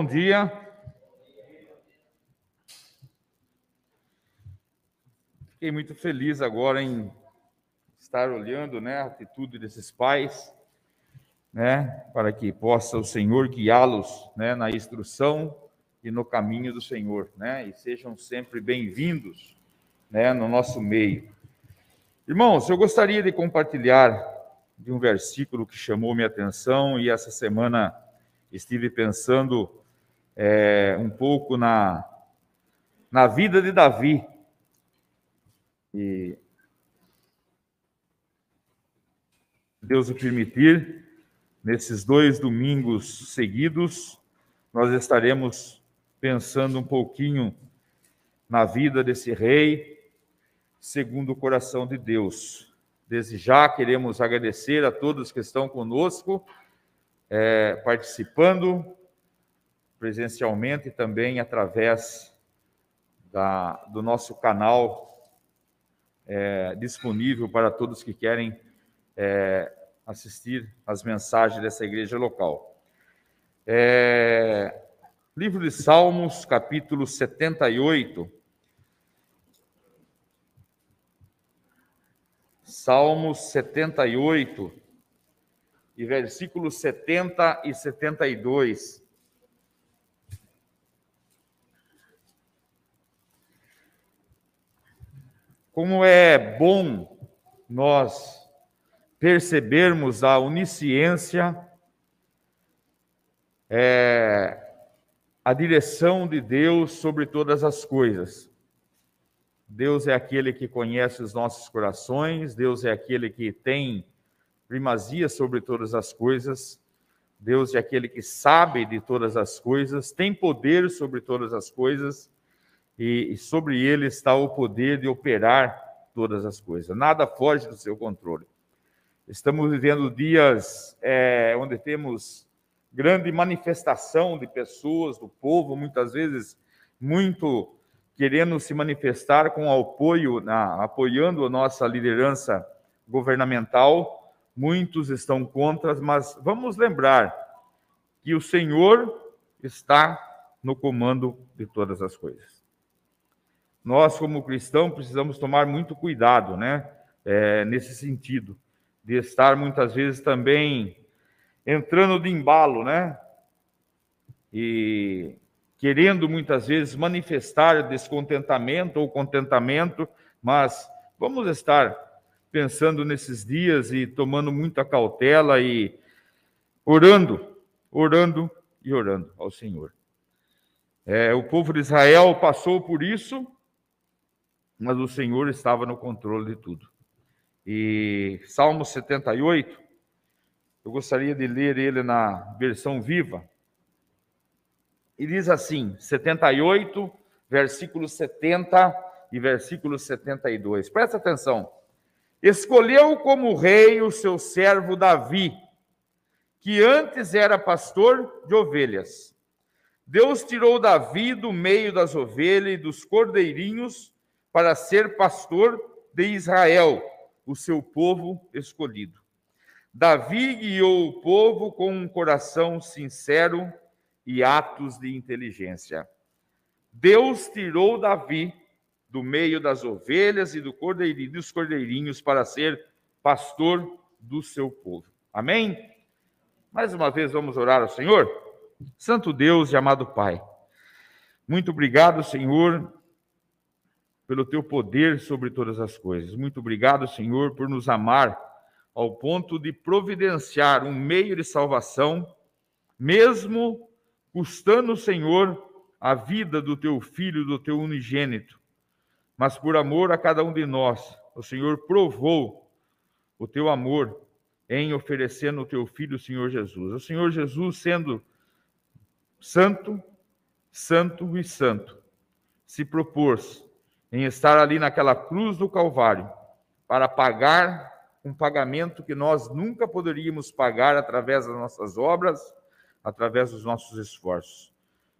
Bom dia. Fiquei muito feliz agora em estar olhando né, a atitude desses pais, né, para que possa o Senhor guiá-los né, na instrução e no caminho do Senhor, né, e sejam sempre bem-vindos né, no nosso meio. Irmãos, eu gostaria de compartilhar de um versículo que chamou minha atenção e essa semana estive pensando é, um pouco na, na vida de Davi. E Deus o permitir, nesses dois domingos seguidos, nós estaremos pensando um pouquinho na vida desse rei, segundo o coração de Deus. Desde já queremos agradecer a todos que estão conosco, é, participando presencialmente e também através da, do nosso canal é, disponível para todos que querem é, assistir as mensagens dessa igreja local. É, livro de Salmos, capítulo 78 Salmos 78 e versículos 70 e 72. Como é bom nós percebermos a onisciência, é, a direção de Deus sobre todas as coisas. Deus é aquele que conhece os nossos corações, Deus é aquele que tem primazia sobre todas as coisas, Deus é aquele que sabe de todas as coisas, tem poder sobre todas as coisas, e, sobre ele está o poder de operar todas as coisas. Nada foge do seu controle. Estamos vivendo dias é, onde temos grande manifestação de pessoas, do povo, muitas vezes muito querendo se manifestar com apoio, na, apoiando a nossa liderança governamental. Muitos estão contra, mas vamos lembrar que o Senhor está no comando de todas as coisas. Nós, como cristãos, precisamos tomar muito cuidado, né? É, nesse sentido, de estar muitas vezes também entrando de embalo, né? E querendo muitas vezes manifestar descontentamento ou contentamento, mas vamos estar pensando nesses dias e tomando muita cautela e orando, orando e orando ao Senhor. É, o povo de Israel passou por isso, mas o Senhor estava no controle de tudo. E Salmo 78, eu gostaria de ler ele na versão viva e diz assim, 78, versículo 70 e versículo 72. Presta atenção. Escolheu como rei o seu servo Davi, que antes era pastor de ovelhas. Deus tirou Davi do meio das ovelhas e dos cordeirinhos para ser pastor de Israel, o seu povo escolhido. Davi guiou o povo com um coração sincero e atos de inteligência. Deus tirou Davi do meio das ovelhas e do cordeirinho, dos cordeirinhos para ser pastor do seu povo. Amém? Mais uma vez vamos orar ao Senhor. Santo Deus e amado Pai, muito obrigado, Senhor, pelo teu poder sobre todas as coisas. Muito obrigado, Senhor, por nos amar ao ponto de providenciar um meio de salvação, mesmo custando, Senhor, a vida do teu filho, do teu unigênito. Mas por amor a cada um de nós, o Senhor provou o teu amor em oferecendo o teu filho, o Senhor Jesus. O Senhor Jesus, sendo santo, santo e santo, se propôs em estar ali naquela cruz do Calvário para pagar um pagamento que nós nunca poderíamos pagar através das nossas obras através dos nossos esforços.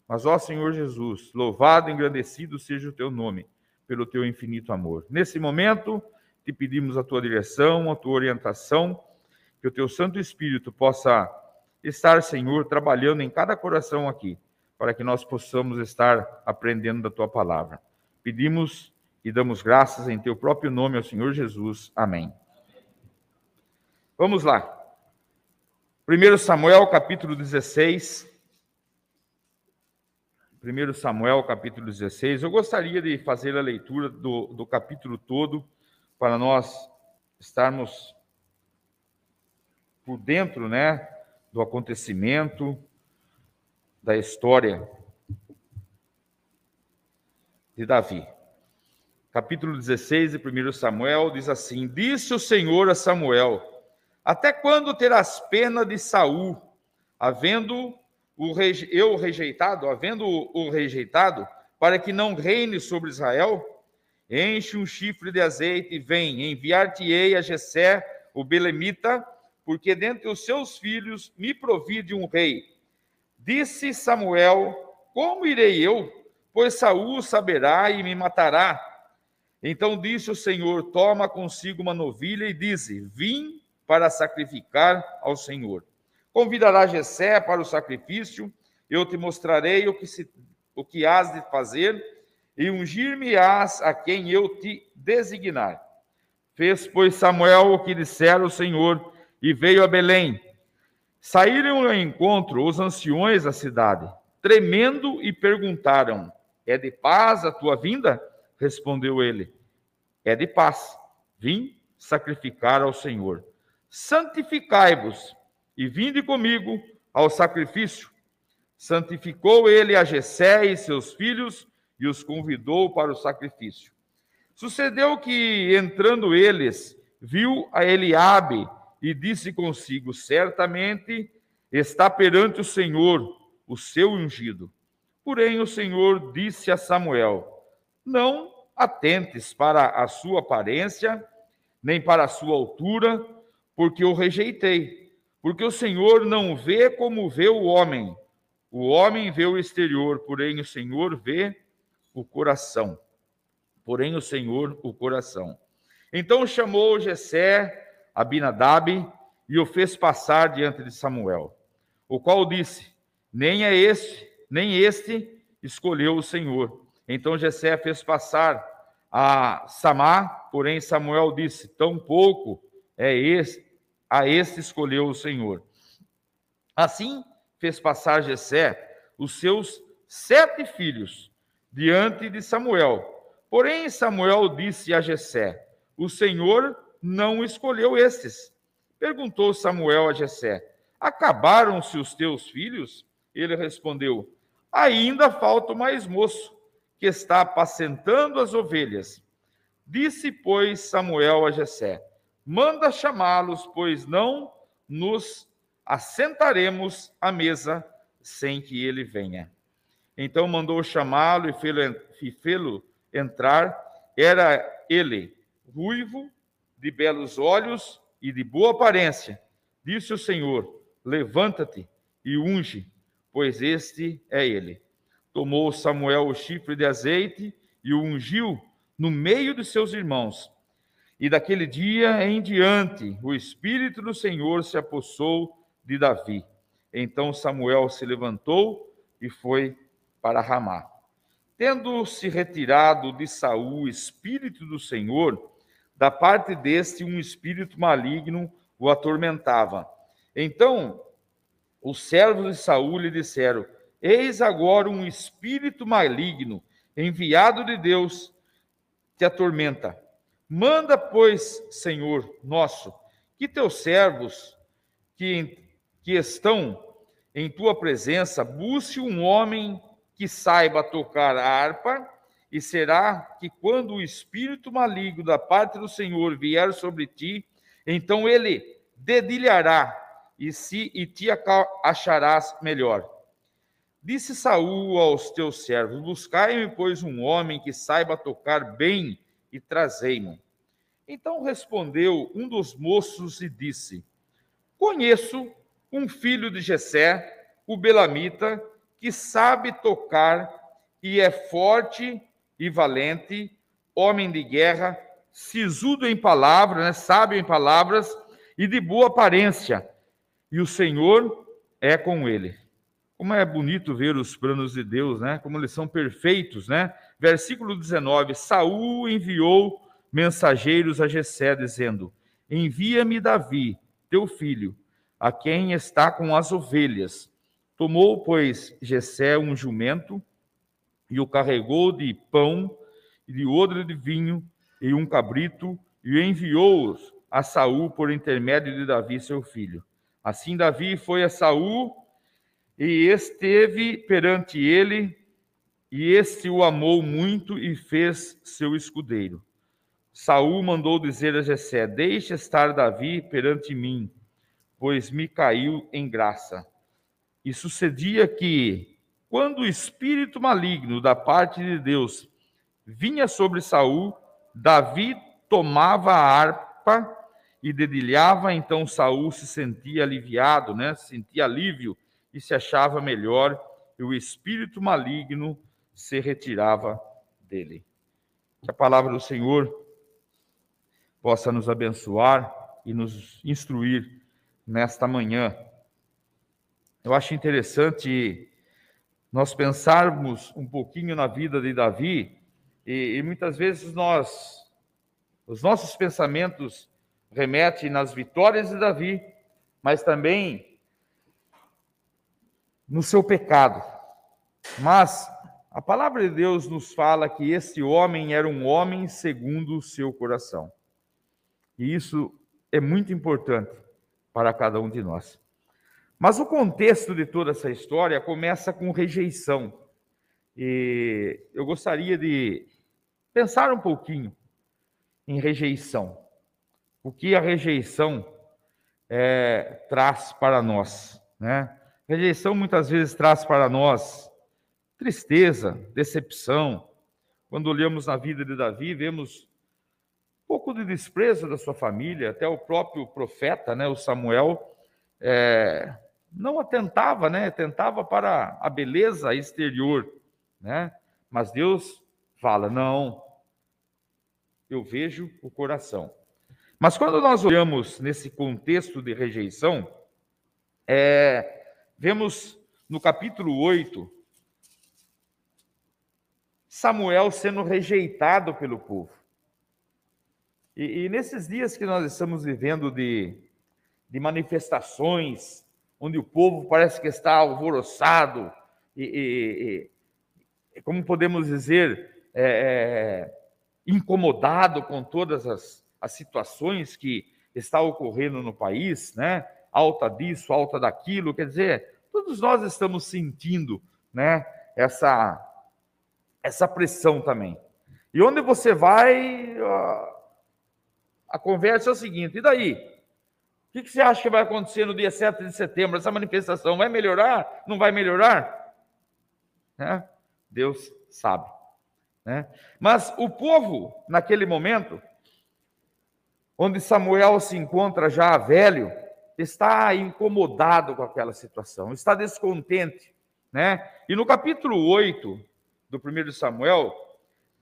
Mas, ó Senhor Jesus, louvado e engrandecido seja o teu nome, pelo teu infinito amor. Nesse momento, te pedimos a tua direção, a tua orientação, que o teu Santo Espírito possa estar, Senhor, trabalhando em cada coração aqui, para que nós possamos estar aprendendo da tua palavra. Pedimos e damos graças em teu próprio nome ao Senhor Jesus. Amém. Vamos lá. 1 Samuel, capítulo 16. 1 Samuel, capítulo 16. Eu gostaria de fazer a leitura do, do capítulo todo para nós estarmos por dentro, né, do acontecimento, da história de Davi. Capítulo 16 de 1 Samuel diz assim: Disse o Senhor a Samuel: Até quando terás pena de Saul, havendo o eu rejeitado, havendo o rejeitado, para que não reine sobre Israel? Enche um chifre de azeite e vem, enviar-te-ei a Jessé, o belemita, porque dentre os seus filhos me provide um rei. Disse Samuel: Como irei eu? Pois Saul saberá e me matará. Então disse o Senhor: Toma consigo uma novilha e dize: Vim para sacrificar ao Senhor. Convidará Jessé para o sacrifício, eu te mostrarei o que, se, o que has de fazer, e ungir-me-ás a quem eu te designar. Fez, pois, Samuel o que dissera o Senhor, e veio a Belém. Saíram ao encontro os anciões da cidade, tremendo, e perguntaram: É de paz a tua vinda? Respondeu ele: É de paz. Vim sacrificar ao Senhor. Santificai-vos e vinde comigo ao sacrifício. Santificou ele a Jessé e seus filhos e os convidou para o sacrifício. Sucedeu que, entrando eles, viu a Eliabe e disse consigo: Certamente está perante o Senhor o seu ungido. Porém, o Senhor disse a Samuel: Não atentes para a sua aparência, nem para a sua altura, porque o rejeitei. Porque o Senhor não vê como vê o homem. O homem vê o exterior, porém o Senhor vê o coração. Porém o Senhor o coração. Então chamou Jessé Abinadab e o fez passar diante de Samuel, o qual disse: Nem é este, nem este escolheu o Senhor. Então Jessé fez passar a Samá, porém Samuel disse: Tão pouco é este, a este escolheu o Senhor. Assim fez passar Jessé os seus sete filhos diante de Samuel. Porém Samuel disse a Jessé: O Senhor não escolheu estes. Perguntou Samuel a Jessé: Acabaram-se os teus filhos? Ele respondeu: Ainda falta o mais moço, que está apacentando as ovelhas. Disse, pois, Samuel a Jessé: Manda chamá-los, pois não nos assentaremos à mesa sem que ele venha. Então mandou chamá-lo e fê-lo entrar. Era ele ruivo, de belos olhos e de boa aparência. Disse o Senhor: Levanta-te e unge, pois este é ele. Tomou Samuel o chifre de azeite e o ungiu no meio de seus irmãos. E daquele dia em diante, o Espírito do Senhor se apossou de Davi. Então Samuel se levantou e foi para Ramá. Tendo se retirado de Saul o Espírito do Senhor, da parte deste, um espírito maligno o atormentava. Então, os servos de Saul lhe disseram: Eis agora um espírito maligno, enviado de Deus, te atormenta. Manda, pois, Senhor nosso, que teus servos que, que estão em tua presença busque um homem que saiba tocar a harpa e será que quando o espírito maligno da parte do Senhor vier sobre ti, então ele dedilhará e se e te acharás melhor. Disse Saul aos teus servos: Buscai-me, pois, um homem que saiba tocar bem e trazei-mo. Então respondeu um dos moços e disse: Conheço um filho de Jessé, o belamita, que sabe tocar e é forte e valente, homem de guerra, sisudo em palavras, né, sábio em palavras e de boa aparência. E o Senhor é com ele. Como é bonito ver os planos de Deus, né? Como eles são perfeitos, né? Versículo 19: Saul enviou mensageiros a Jessé dizendo: Envia-me Davi, teu filho, a quem está com as ovelhas. Tomou, pois, Jessé um jumento e o carregou de pão e de odre de vinho e um cabrito e enviou-os a Saul por intermédio de Davi, seu filho. Assim Davi foi a Saul e esteve perante ele, e este o amou muito e fez seu escudeiro. Saul mandou dizer a Jessé: Deixe estar Davi perante mim, pois me caiu em graça. E sucedia que, quando o espírito maligno da parte de Deus vinha sobre Saul, Davi tomava a harpa e dedilhava, então Saul se sentia aliviado, né? Sentia alívio e se achava melhor, e o espírito maligno se retirava dele. Que a palavra do Senhor possa nos abençoar e nos instruir nesta manhã. Eu acho interessante nós pensarmos um pouquinho na vida de Davi e, e muitas vezes nós, os nossos pensamentos remetem nas vitórias de Davi, mas também no seu pecado. Mas a palavra de Deus nos fala que esse homem era um homem segundo o seu coração. E isso é muito importante para cada um de nós. Mas o contexto de toda essa história começa com rejeição. E eu gostaria de pensar um pouquinho em rejeição. O que a rejeição é, traz para nós, né? Rejeição muitas vezes traz para nós tristeza, decepção. Quando olhamos na vida de Davi, vemos pouco de desprezo da sua família, até o próprio profeta, né, o Samuel, é, não atentava, né, atentava para a beleza exterior, né, mas Deus fala, não, eu vejo o coração. Mas quando nós olhamos nesse contexto de rejeição, é, vemos no capítulo 8, Samuel sendo rejeitado pelo povo. E, e, nesses dias que nós estamos vivendo de, de manifestações, onde o povo parece que está alvoroçado, e, e como podemos dizer, é, é, incomodado com todas as, as situações que está ocorrendo no país, né? Alta disso, alta daquilo, quer dizer, todos nós estamos sentindo, né? Essa essa pressão também. E onde você vai, a conversa é o seguinte: e daí? O que, você acha que vai acontecer no dia 7 de setembro? Essa manifestação vai melhorar? Não vai melhorar? Né? Deus sabe. Né? Mas o povo, naquele momento, onde Samuel se encontra já velho, está incomodado com aquela situação, está descontente. Né? E no capítulo 8 do primeiro Samuel,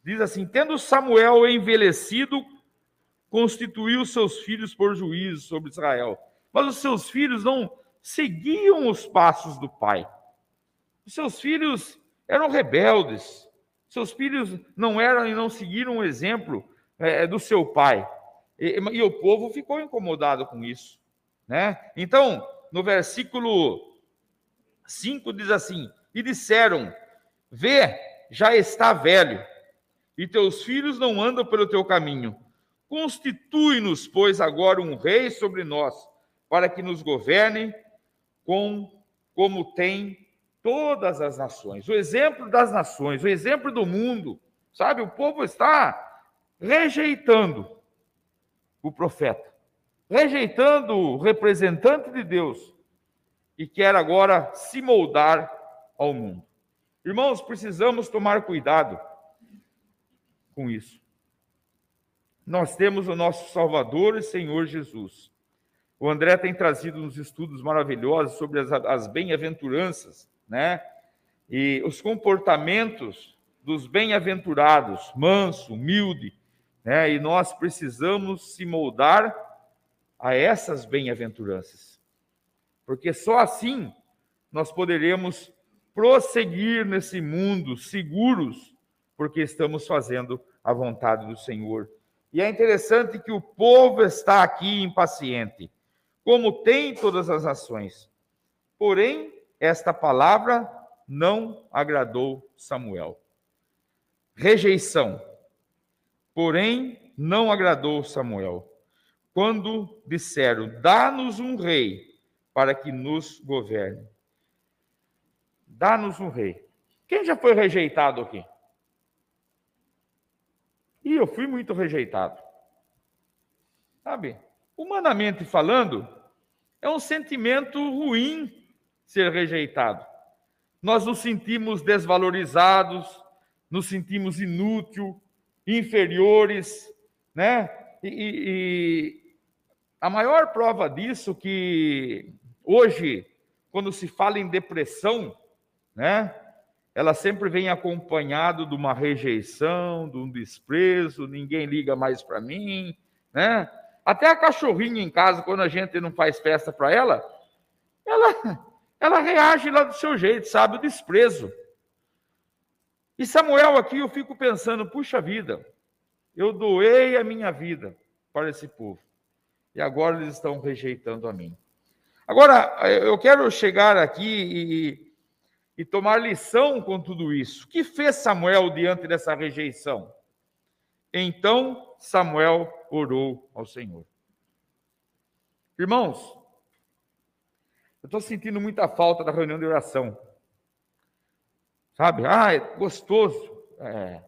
diz assim: Tendo Samuel envelhecido constituiu seus filhos por juízes sobre Israel. Mas os seus filhos não seguiam os passos do pai. Os seus filhos eram rebeldes. Seus filhos não eram e não seguiram o exemplo é, do seu pai. E, e, o povo ficou incomodado com isso. Né? Então, no versículo 5 diz assim: E disseram: Vê, já está velho, e teus filhos não andam pelo teu caminho Constitui-nos, pois, agora um rei sobre nós, para que nos governe com como tem todas as nações. O exemplo das nações, o exemplo do mundo, sabe? O povo está rejeitando o profeta, rejeitando o representante de Deus e quer agora se moldar ao mundo. Irmãos, precisamos tomar cuidado com isso nós temos o nosso Salvador e Senhor Jesus. O André tem trazido uns estudos maravilhosos sobre as, as bem-aventuranças, né? E os comportamentos dos bem-aventurados, manso, humilde, né? E nós precisamos se moldar a essas bem-aventuranças. Porque só assim nós poderemos prosseguir nesse mundo seguros, porque estamos fazendo a vontade do Senhor. E é interessante que o povo está aqui impaciente, como tem todas as nações. Porém, esta palavra não agradou Samuel. Rejeição. Porém, não agradou Samuel. Quando disseram: Dá-nos um rei para que nos governe. Dá-nos um rei. Quem já foi rejeitado aqui? E eu fui muito rejeitado. Sabe? Humanamente falando, é um sentimento ruim ser rejeitado. Nós nos sentimos desvalorizados, nos sentimos inútil, inferiores, né? E, e, a maior prova disso que hoje, quando se fala em depressão, né? Ela sempre vem acompanhado de uma rejeição, de um desprezo, ninguém liga mais para mim, né? Até a cachorrinha em casa, quando a gente não faz festa para ela, ela ela reage lá do seu jeito, sabe? O desprezo. E Samuel aqui eu fico pensando, puxa vida, eu doei a minha vida para esse povo. E agora eles estão rejeitando a mim. Agora, eu quero chegar aqui e, e tomar lição com tudo isso. O que fez Samuel diante dessa rejeição? Então Samuel orou ao Senhor. Irmãos, eu estou sentindo muita falta da reunião de oração. Sabe? Ah, é gostoso. É,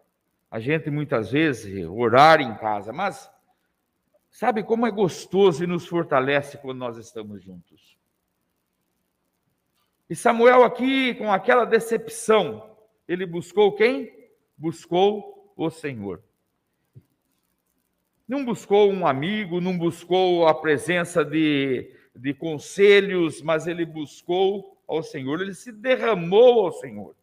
a gente muitas vezes orar em casa, mas sabe como é gostoso e nos fortalece quando nós estamos juntos. E Samuel aqui, com aquela decepção, ele buscou quem? Buscou o Senhor. Não buscou um amigo, não buscou a presença de de conselhos, mas ele buscou ao Senhor, ele se derramou ao Senhor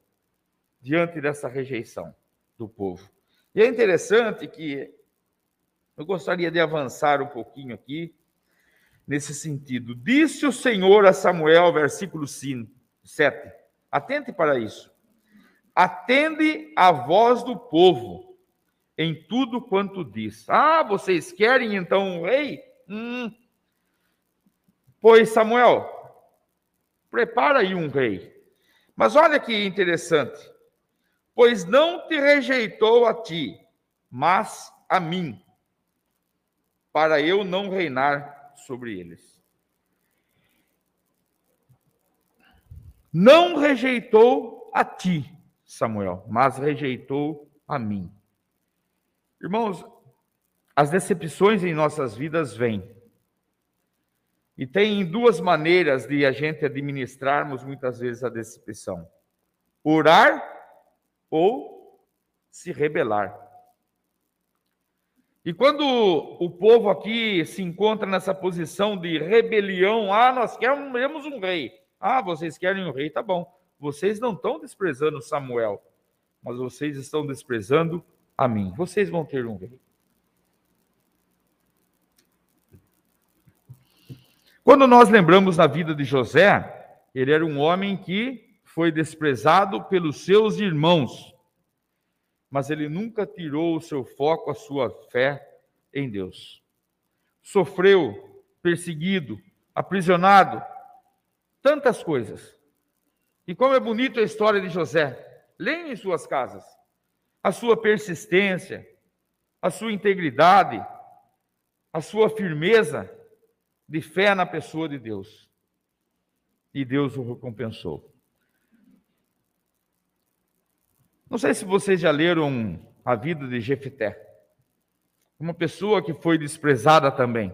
diante dessa rejeição do povo. E é interessante que eu gostaria de avançar um pouquinho aqui nesse sentido. Disse o Senhor a Samuel, versículo 5, 7. Atente para isso. Atende a voz do povo em tudo quanto diz. Ah, vocês querem então um rei? Hum, Pois, Samuel, prepara aí um rei. Mas olha que interessante. Pois não te rejeitou a ti, mas a mim, para eu não reinar sobre eles. Não rejeitou a ti, Samuel, mas rejeitou a mim. Irmãos, as decepções em nossas vidas vêm e tem duas maneiras de a gente administrarmos muitas vezes a decepção: orar ou se rebelar. E quando o povo aqui se encontra nessa posição de rebelião, ah, nós queremos um rei. Ah, vocês querem um rei, tá bom. Vocês não estão desprezando Samuel, mas vocês estão desprezando a mim. Vocês vão ter um rei. Quando nós lembramos da vida de José, ele era um homem que foi desprezado pelos seus irmãos, mas ele nunca tirou o seu foco, a sua fé em Deus. Sofreu, perseguido, aprisionado, tantas coisas. E como é bonita a história de José. Leia em suas casas a sua persistência, a sua integridade, a sua firmeza de fé na pessoa de Deus. E Deus o recompensou. Não sei se vocês já leram a vida de Jefité. Uma pessoa que foi desprezada também,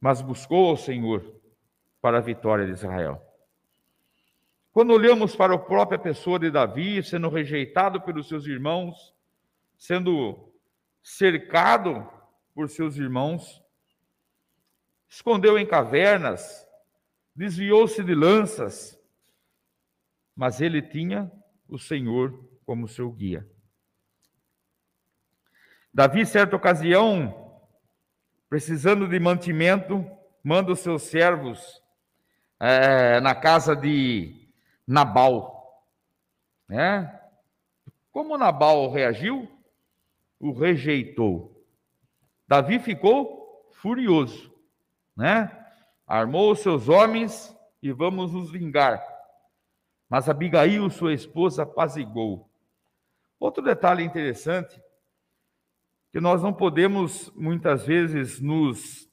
mas buscou ao Senhor para a vitória de Israel. Quando olhamos para a própria pessoa de Davi, sendo rejeitado pelos seus irmãos, sendo cercado por seus irmãos, escondeu em cavernas, desviou-se de lanças, mas ele tinha o Senhor como seu guia. Davi, certa ocasião, precisando de mantimento, manda os seus servos é, na casa de Nabal. Né? Como Nabal reagiu? O rejeitou. Davi ficou furioso, né? Armou os seus homens e vamos nos vingar. Mas Abigail, sua esposa, apazigou. Outro detalhe interessante, que nós não podemos muitas vezes nos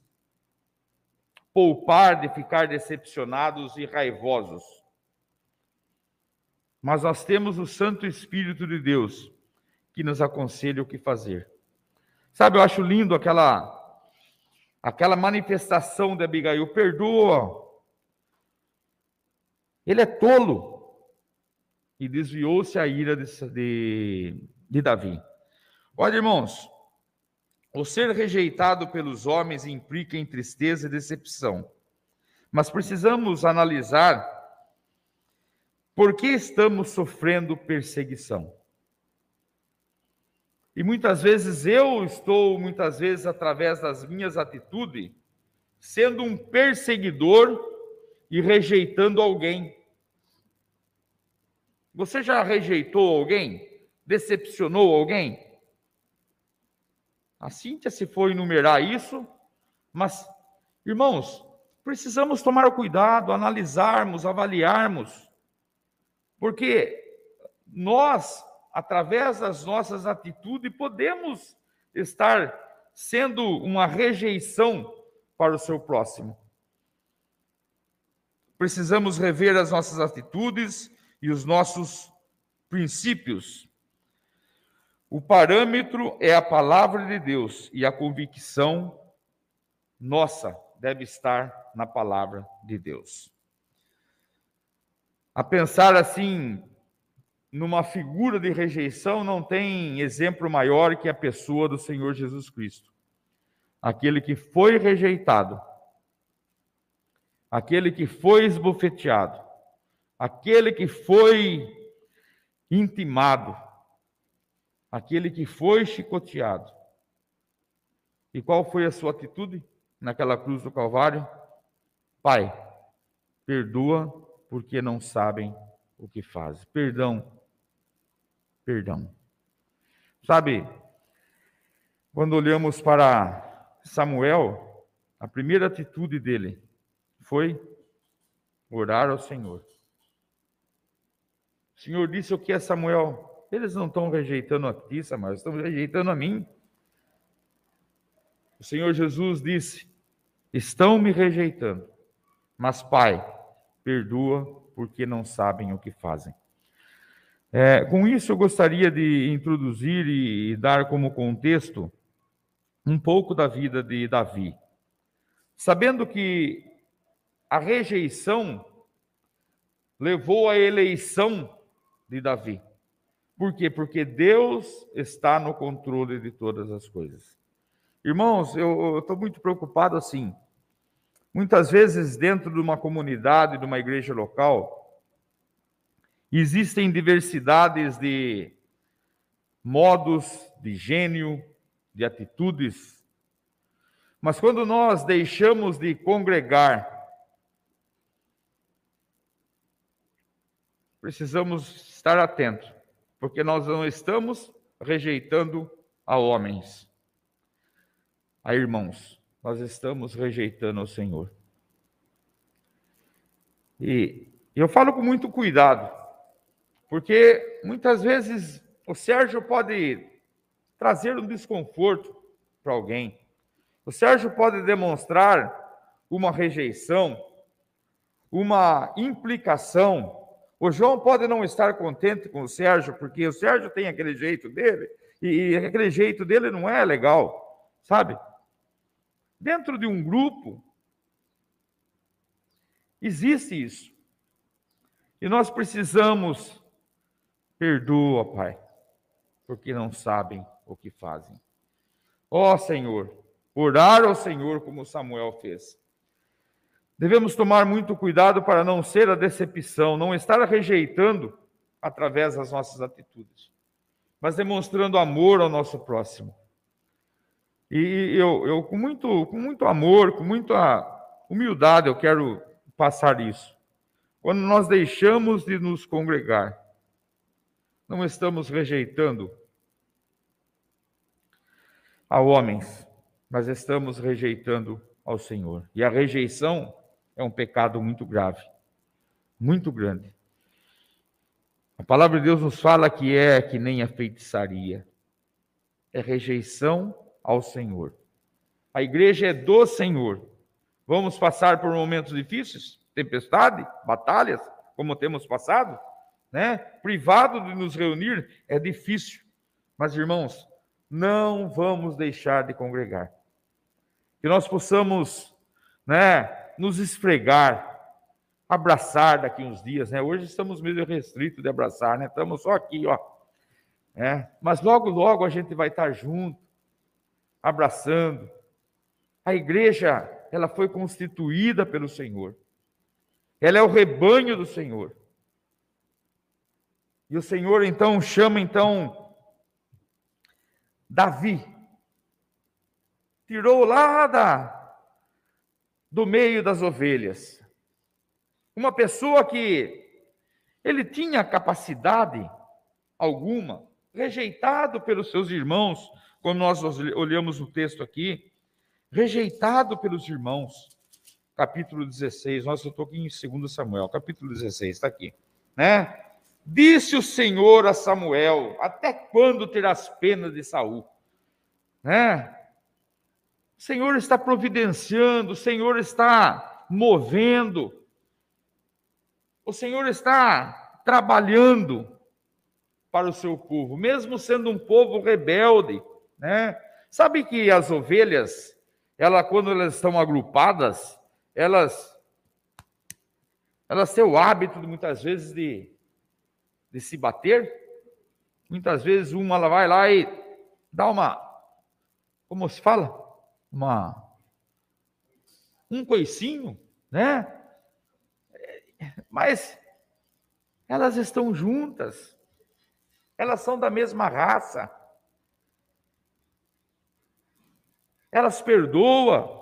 poupar de ficar decepcionados e raivosos. Mas nós temos o Santo Espírito de Deus que nos aconselha o que fazer. Sabe, eu acho lindo aquela aquela manifestação de Abigail, perdoa. Ele é tolo. E desviou-se a ira de, de, de Davi. Olha, irmãos, o ser rejeitado pelos homens implica em tristeza e decepção. Mas precisamos analisar por que estamos sofrendo perseguição. E muitas vezes eu estou, muitas vezes, através das minhas atitudes, sendo um perseguidor e rejeitando alguém. Você já rejeitou alguém? Decepcionou alguém? A Cíntia se for enumerar isso, mas, irmãos, precisamos tomar cuidado, analisarmos, avaliarmos, porque nós através das nossas atitudes, podemos estar sendo uma rejeição para o seu próximo. Precisamos rever as nossas atitudes e os nossos princípios. O parâmetro é a palavra de Deus e a convicção nossa deve estar na palavra de Deus. A pensar assim, numa figura de rejeição, não tem exemplo maior que a pessoa do Senhor Jesus Cristo. Aquele que foi rejeitado, aquele que foi esbofeteado, aquele que foi intimado, aquele que foi chicoteado. E qual foi a sua atitude naquela cruz do Calvário? Pai, perdoa porque não sabem o que fazem. Perdão perdão. Sabe, quando olhamos para Samuel, a primeira atitude dele foi orar ao Senhor. O Senhor disse o que é Samuel? Eles não estão rejeitando a ti, Samuel, estão rejeitando a mim. O Senhor Jesus disse: Estão me rejeitando, mas Pai, perdoa porque não sabem o que fazem. É, com isso, eu gostaria de introduzir e, e dar como contexto um pouco da vida de Davi. Sabendo que a rejeição levou à eleição de Davi. Por quê? Porque Deus está no controle de todas as coisas. Irmãos, eu estou muito preocupado assim. Muitas vezes, dentro de uma comunidade, de uma igreja local, Existem diversidades de modos, de gênio, de atitudes. Mas quando nós deixamos de congregar, precisamos estar atentos, porque nós não estamos rejeitando a homens, a irmãos, nós estamos rejeitando o Senhor. E eu falo com muito cuidado, porque muitas vezes o Sérgio pode trazer um desconforto para alguém. O Sérgio pode demonstrar uma rejeição, uma implicação. O João pode não estar contente com o Sérgio, porque o Sérgio tem aquele jeito dele, e aquele jeito dele não é legal, sabe? Dentro de um grupo, existe isso. E nós precisamos Perdoa, Pai, porque não sabem o que fazem. Ó Senhor, orar ao Senhor como Samuel fez. Devemos tomar muito cuidado para não ser a decepção, não estar rejeitando através das nossas atitudes, mas demonstrando amor ao nosso próximo. E eu, eu com, muito, com muito amor, com muita humildade, eu quero passar isso. Quando nós deixamos de nos congregar, não estamos rejeitando a homens, mas estamos rejeitando ao Senhor. E a rejeição é um pecado muito grave, muito grande. A palavra de Deus nos fala que é que nem a feitiçaria, é rejeição ao Senhor. A igreja é do Senhor. Vamos passar por momentos difíceis, tempestade, batalhas, como temos passado, né? Privado de nos reunir é difícil. Mas irmãos, não vamos deixar de congregar. Que nós possamos, né, nos esfregar, abraçar daqui uns dias, né? Hoje estamos meio restritos de abraçar, né? Estamos só aqui, ó. É, mas logo, logo a gente vai estar junto, abraçando. A igreja, ela foi constituída pelo Senhor. Ela é o rebanho do Senhor. E o Senhor então chama então Davi. Tirou lá da, do meio das ovelhas. Uma pessoa que ele tinha capacidade alguma, rejeitado pelos seus irmãos, como nós olhamos o texto aqui, rejeitado pelos irmãos. Capítulo 16, nós estou aqui em 2 Samuel, capítulo 16, está aqui, né? Disse o Senhor a Samuel: Até quando terás pena de Saul? Né? O Senhor está providenciando, o Senhor está movendo, o Senhor está trabalhando para o seu povo, mesmo sendo um povo rebelde, né? Sabe que as ovelhas, ela quando elas estão agrupadas, elas elas têm o hábito muitas vezes de de se bater. Muitas vezes uma ela vai lá e dá uma, como se fala? Uma, um coicinho, né? Mas elas estão juntas, elas são da mesma raça, elas perdoam,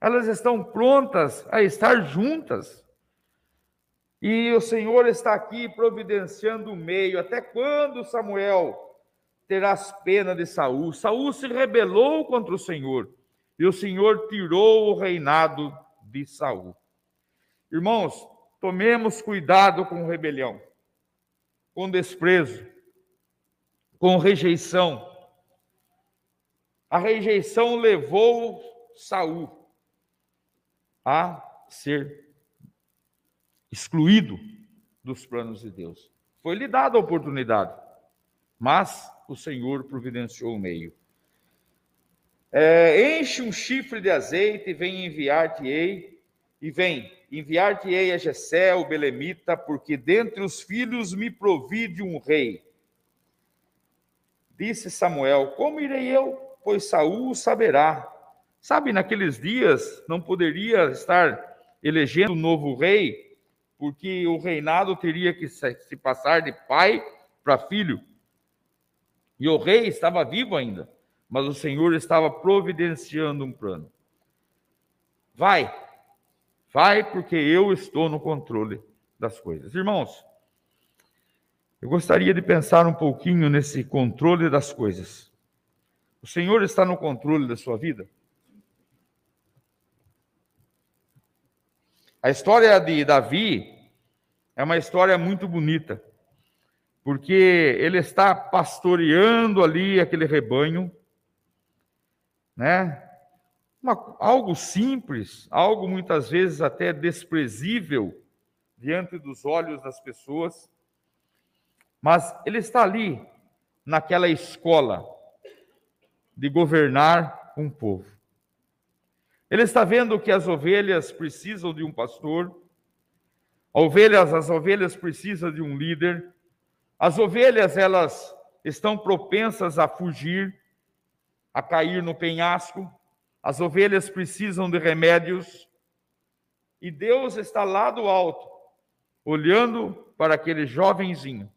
elas estão prontas a estar juntas. E o Senhor está aqui providenciando o meio. Até quando, Samuel, terás pena de Saul? Saul se rebelou contra o Senhor, e o Senhor tirou o reinado de Saul. Irmãos, tomemos cuidado com rebelião, com desprezo, com rejeição. A rejeição levou Saul a ser excluído dos planos de Deus. Foi-lhe dada a oportunidade, mas o Senhor providenciou o meio. É, enche um chifre de azeite e vem enviar-te-ei, e vem enviar-te-ei a Jessé, o belemita, porque dentre os filhos me provide um rei. Disse Samuel: Como irei eu? Pois Saul saberá. Sabe, naqueles dias não poderia estar elegendo um novo rei, porque o reinado teria que se passar de pai para filho. E o rei estava vivo ainda, mas o Senhor estava providenciando um plano. Vai, vai, porque eu estou no controle das coisas. Irmãos, eu gostaria de pensar um pouquinho nesse controle das coisas. O Senhor está no controle da sua vida? A história de Davi é uma história muito bonita, porque ele está pastoreando ali aquele rebanho, né? Uma, algo simples, algo muitas vezes até desprezível diante dos olhos das pessoas, mas ele está ali naquela escola de governar um povo. Ele está vendo que as ovelhas precisam de um pastor, ovelhas, as ovelhas precisam de um líder. As ovelhas, elas estão propensas a fugir, a cair no penhasco. As ovelhas precisam de remédios. E Deus está lá do alto, olhando para aquele jovenzinho.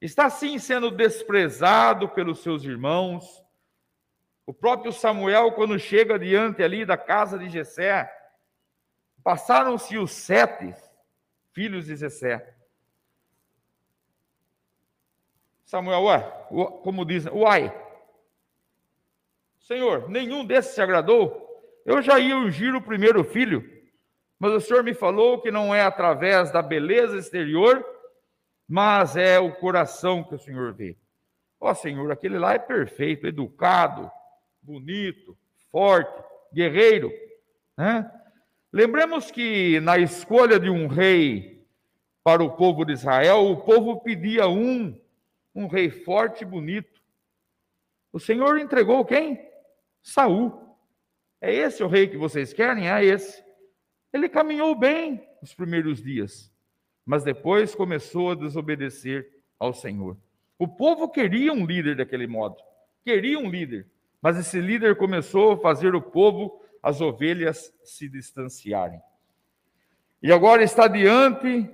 Está sim sendo desprezado pelos seus irmãos, o próprio Samuel, quando chega diante ali da casa de Jessé, Passaram-se os sete filhos de Zessé. Samuel, ué, como dizem, uai, Senhor, nenhum desses se agradou. Eu já ia ungir o primeiro filho, mas o Senhor me falou que não é através da beleza exterior, mas é o coração que o Senhor vê. Ó Senhor, aquele lá é perfeito, educado, bonito, forte, guerreiro. Né? Lembremos que na escolha de um rei para o povo de Israel, o povo pedia um, um rei forte e bonito. O Senhor entregou quem? Saul. É esse o rei que vocês querem? É esse. Ele caminhou bem os primeiros dias, mas depois começou a desobedecer ao Senhor. O povo queria um líder daquele modo, queria um líder, mas esse líder começou a fazer o povo, as ovelhas, se distanciarem. E agora está diante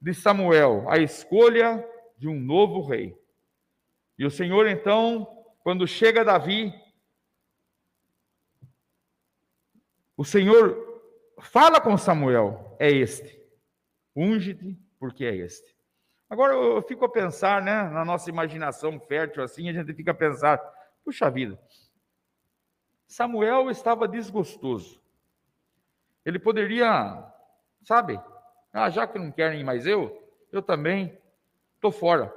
de Samuel a escolha de um novo rei. E o Senhor, então, quando chega Davi, O Senhor fala com Samuel: é este. Unge-te, porque é este. Agora eu fico a pensar, né, na nossa imaginação fértil assim, a gente fica a pensar: puxa vida, Samuel estava desgostoso. Ele poderia, sabe, ah, já que não querem mais eu, eu também estou fora.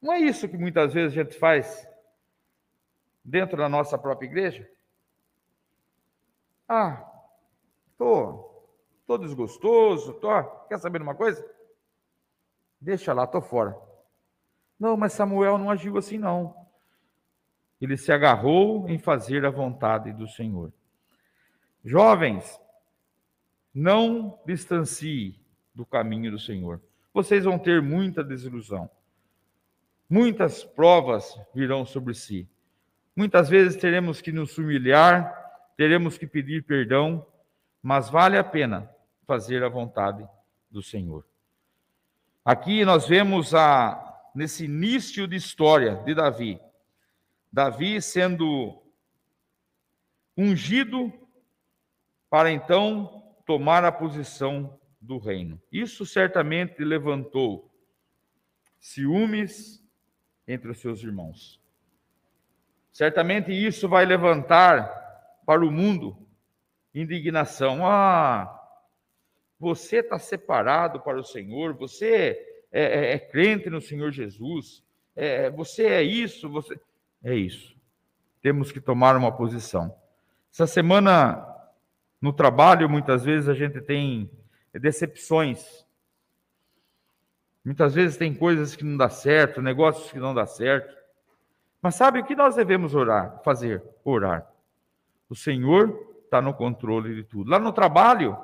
Não é isso que muitas vezes a gente faz dentro da nossa própria igreja? Ah, tô, tô desgostoso, tô, quer saber de uma coisa? Deixa lá, tô fora. Não, mas Samuel não agiu assim não. Ele se agarrou em fazer a vontade do Senhor. Jovens, não distancie do caminho do Senhor. Vocês vão ter muita desilusão. Muitas provas virão sobre si. Muitas vezes teremos que nos humilhar teremos que pedir perdão, mas vale a pena fazer a vontade do Senhor. Aqui nós vemos a nesse início de história de Davi, Davi sendo ungido para então tomar a posição do reino. Isso certamente levantou ciúmes entre os seus irmãos. Certamente isso vai levantar para o mundo indignação. Ah, você está separado para o Senhor, você é, é, é crente no Senhor Jesus, é, você é isso, você. É isso. Temos que tomar uma posição. Essa semana, no trabalho, muitas vezes a gente tem decepções. Muitas vezes tem coisas que não dá certo, negócios que não dá certo. Mas sabe o que nós devemos orar, fazer? Orar. O Senhor está no controle de tudo. Lá no trabalho,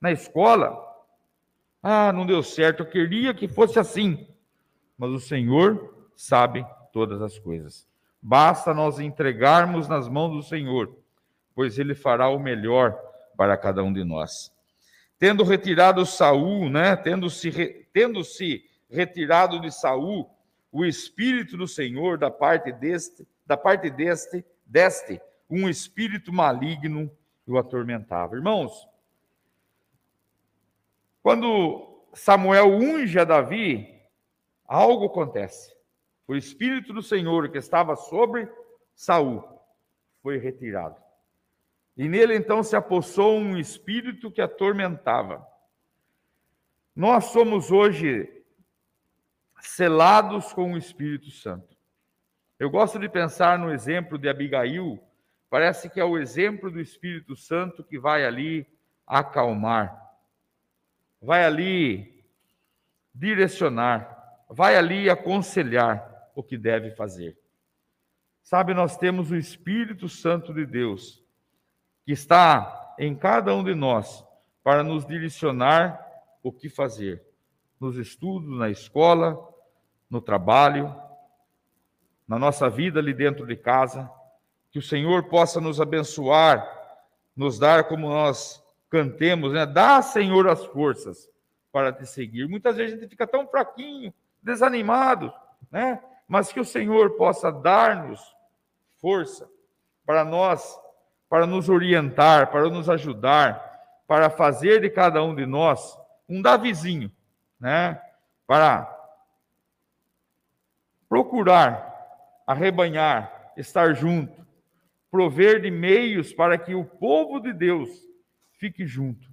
na escola, ah, não deu certo, eu queria que fosse assim. Mas o Senhor sabe todas as coisas. Basta nós entregarmos nas mãos do Senhor, pois ele fará o melhor para cada um de nós. Tendo retirado Saul, né, tendo se tendo se retirado de Saul, o espírito do Senhor da parte deste, da parte deste, deste um espírito maligno o atormentava. Irmãos, quando Samuel unge a Davi, algo acontece. O espírito do Senhor que estava sobre Saul foi retirado. E nele então se apossou um espírito que atormentava. Nós somos hoje selados com o Espírito Santo. Eu gosto de pensar no exemplo de Abigail, Parece que é o exemplo do Espírito Santo que vai ali acalmar, vai ali direcionar, vai ali aconselhar o que deve fazer. Sabe, nós temos o Espírito Santo de Deus que está em cada um de nós para nos direcionar o que fazer nos estudos, na escola, no trabalho, na nossa vida ali dentro de casa. Que o Senhor possa nos abençoar, nos dar como nós cantemos, né? Dá, Senhor, as forças para te seguir. Muitas vezes a gente fica tão fraquinho, desanimado, né? Mas que o Senhor possa dar-nos força para nós, para nos orientar, para nos ajudar, para fazer de cada um de nós um Davizinho, né? Para procurar arrebanhar, estar junto, prover de meios para que o povo de Deus fique junto.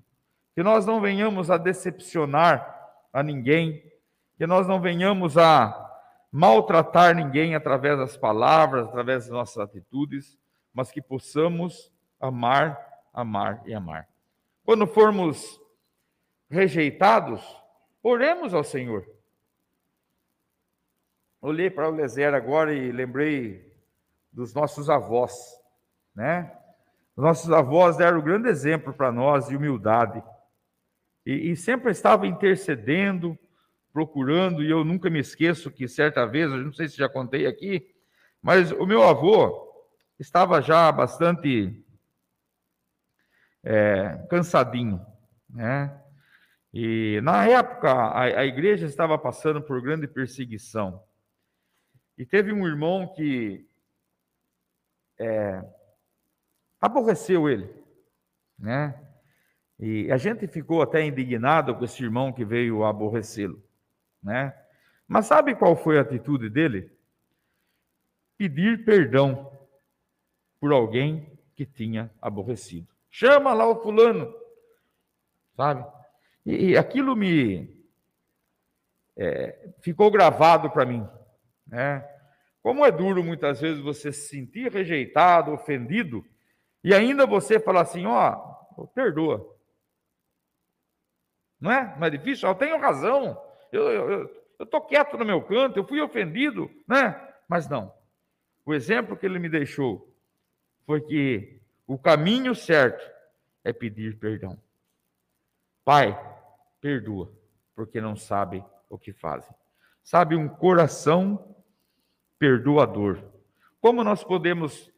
Que nós não venhamos a decepcionar a ninguém, que nós não venhamos a maltratar ninguém através das palavras, através das nossas atitudes, mas que possamos amar, amar e amar. Quando formos rejeitados, oremos ao Senhor. Olhei para o Lezer agora e lembrei dos nossos avós, né? Os nossos avós deram um grande exemplo para nós de humildade. E, e, sempre estavam intercedendo, procurando, e eu nunca me esqueço que certa vez, eu não sei se já contei aqui, mas o meu avô estava já bastante é, cansadinho, né? E na época a, a igreja estava passando por grande perseguição. E teve um irmão que é, aborreceu ele, né? E a gente ficou até indignado com esse irmão que veio aborrecê-lo, né? Mas sabe qual foi a atitude dele? Pedir perdão por alguém que tinha aborrecido. Chama lá o fulano, sabe? E, e aquilo me é, ficou gravado para mim, né? Como é duro muitas vezes você se sentir rejeitado, ofendido, e ainda você falar assim: ó, oh, perdoa. Não é? Não é difícil? Eu tenho razão. Eu estou quieto no meu canto, eu fui ofendido, né? Mas não. O exemplo que ele me deixou foi que o caminho certo é pedir perdão. Pai, perdoa, porque não sabe o que fazem. Sabe, um coração perdoador. Como nós podemos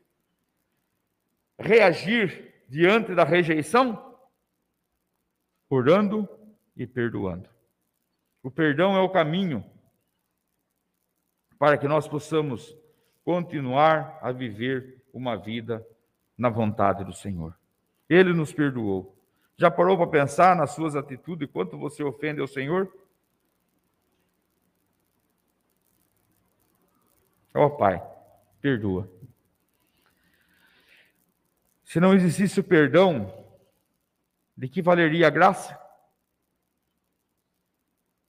reagir diante da rejeição? Orando e perdoando. O perdão é o caminho para que nós possamos continuar a viver uma vida na vontade do Senhor. Ele nos perdoou. Já parou para pensar nas suas atitudes, quanto você ofende ao Senhor? Ó oh, Pai, perdoa. Se não existisse o perdão, de que valeria a graça?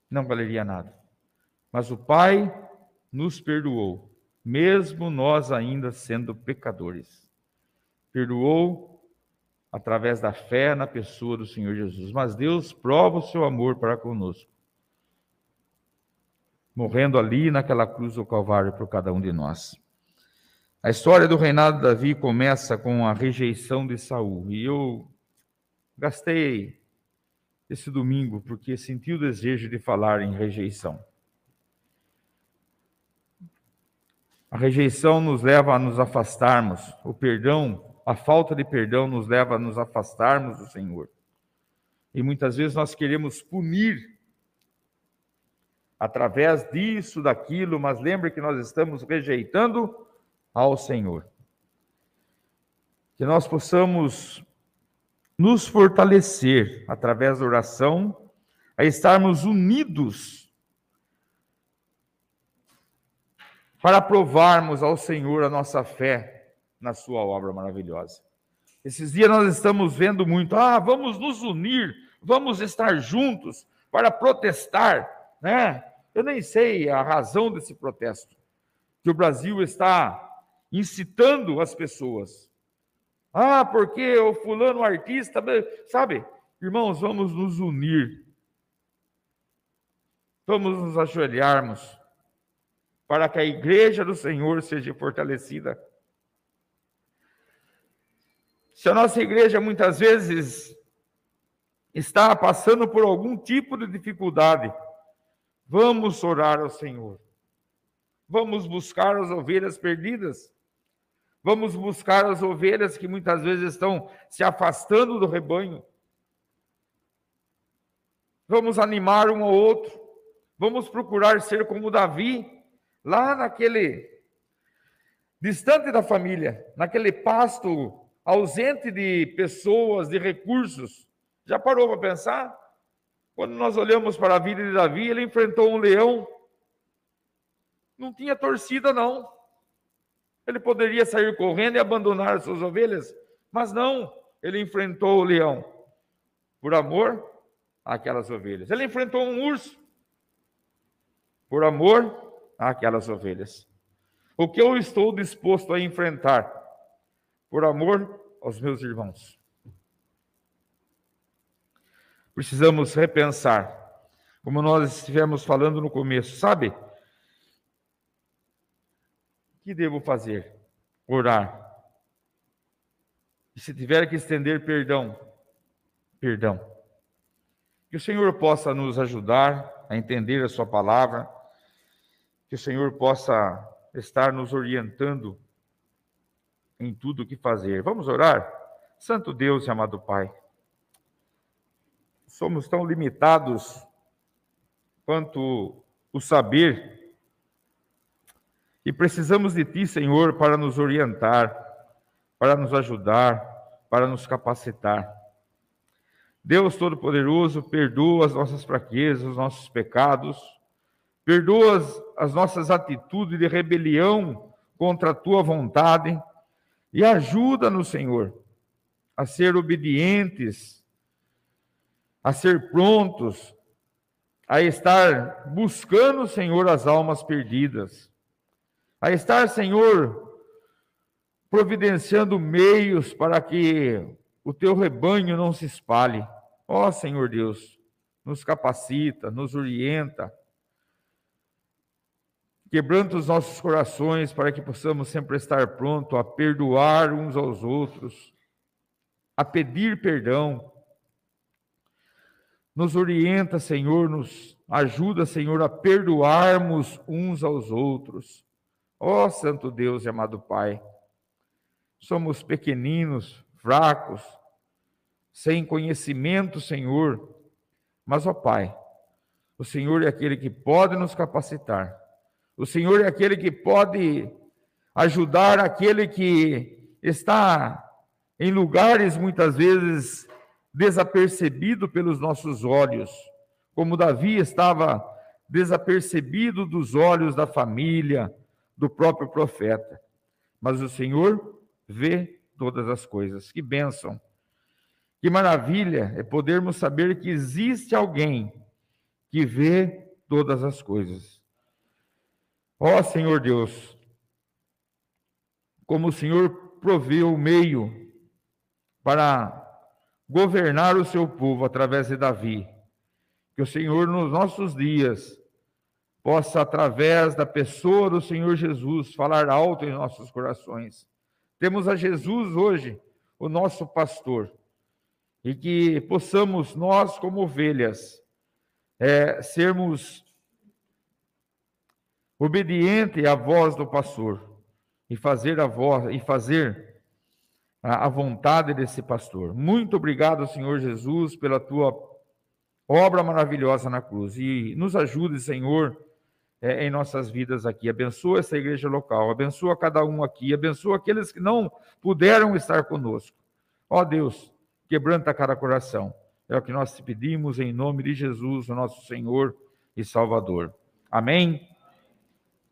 Não valeria nada. Mas o Pai nos perdoou, mesmo nós ainda sendo pecadores. Perdoou através da fé na pessoa do Senhor Jesus. Mas Deus prova o seu amor para conosco morrendo ali naquela cruz do Calvário por cada um de nós. A história do reinado de Davi começa com a rejeição de Saul. E eu gastei esse domingo porque senti o desejo de falar em rejeição. A rejeição nos leva a nos afastarmos, o perdão, a falta de perdão nos leva a nos afastarmos do Senhor. E muitas vezes nós queremos punir através disso, daquilo, mas lembre que nós estamos rejeitando ao Senhor. Que nós possamos nos fortalecer através da oração, a estarmos unidos para provarmos ao Senhor a nossa fé na sua obra maravilhosa. Esses dias nós estamos vendo muito, ah, vamos nos unir, vamos estar juntos para protestar né? Eu nem sei a razão desse protesto, que o Brasil está incitando as pessoas. Ah, porque o fulano artista, sabe? Irmãos, vamos nos unir. Vamos nos ajoelharmos para que a igreja do Senhor seja fortalecida. Se a nossa igreja muitas vezes está passando por algum tipo de dificuldade, Vamos orar ao Senhor. Vamos buscar as ovelhas perdidas. Vamos buscar as ovelhas que muitas vezes estão se afastando do rebanho. Vamos animar um ao outro. Vamos procurar ser como Davi, lá naquele distante da família, naquele pasto ausente de pessoas, de recursos, Já parou para pensar? Quando nós olhamos para a vida de Davi, ele enfrentou um leão. Não tinha torcida, não. Ele poderia sair correndo e abandonar as suas ovelhas, mas não. Ele enfrentou o leão por amor àquelas ovelhas. Ele enfrentou um urso por amor àquelas ovelhas. O que eu estou disposto a enfrentar por amor aos meus irmãos? Precisamos repensar, como nós estivemos falando no começo, sabe? O que devo fazer? Orar. E se tiver que estender perdão, perdão. Que o Senhor possa nos ajudar a entender a Sua palavra, que o Senhor possa estar nos orientando em tudo o que fazer. Vamos orar? Santo Deus e amado Pai, somos tão limitados quanto o saber e precisamos de Ti, Senhor, para nos orientar, para nos ajudar, para nos capacitar. Deus Todo-Poderoso, perdoa as nossas fraquezas, os nossos pecados, perdoa as, as nossas atitudes de rebelião contra a tua vontade e ajuda-nos, Senhor, a ser obedientes, a ser prontos, a estar buscando, Senhor, as almas perdidas, a estar, Senhor, providenciando meios para que o teu rebanho não se espalhe. Ó Senhor Deus, nos capacita, nos orienta, quebrando os nossos corações para que possamos sempre estar pronto a perdoar uns aos outros, a pedir perdão. Nos orienta, Senhor, nos ajuda, Senhor, a perdoarmos uns aos outros. Ó Santo Deus e amado Pai, somos pequeninos, fracos, sem conhecimento, Senhor, mas, ó Pai, o Senhor é aquele que pode nos capacitar o Senhor é aquele que pode ajudar aquele que está em lugares muitas vezes desapercebido pelos nossos olhos, como Davi estava desapercebido dos olhos da família, do próprio profeta. Mas o Senhor vê todas as coisas. Que bênção! Que maravilha é podermos saber que existe alguém que vê todas as coisas. Ó Senhor Deus, como o Senhor proveu o meio para governar o seu povo através de Davi, que o Senhor nos nossos dias possa, através da pessoa do Senhor Jesus, falar alto em nossos corações. Temos a Jesus hoje, o nosso pastor, e que possamos nós, como ovelhas, é, sermos obediente à voz do pastor e fazer a voz e fazer a, a vontade desse pastor. Muito obrigado, Senhor Jesus, pela tua obra maravilhosa na cruz e nos ajude, Senhor, é, em nossas vidas aqui. Abençoa essa igreja local, abençoa cada um aqui, abençoa aqueles que não puderam estar conosco. Ó Deus, quebranta cada coração. É o que nós te pedimos em nome de Jesus, o nosso Senhor e Salvador. Amém.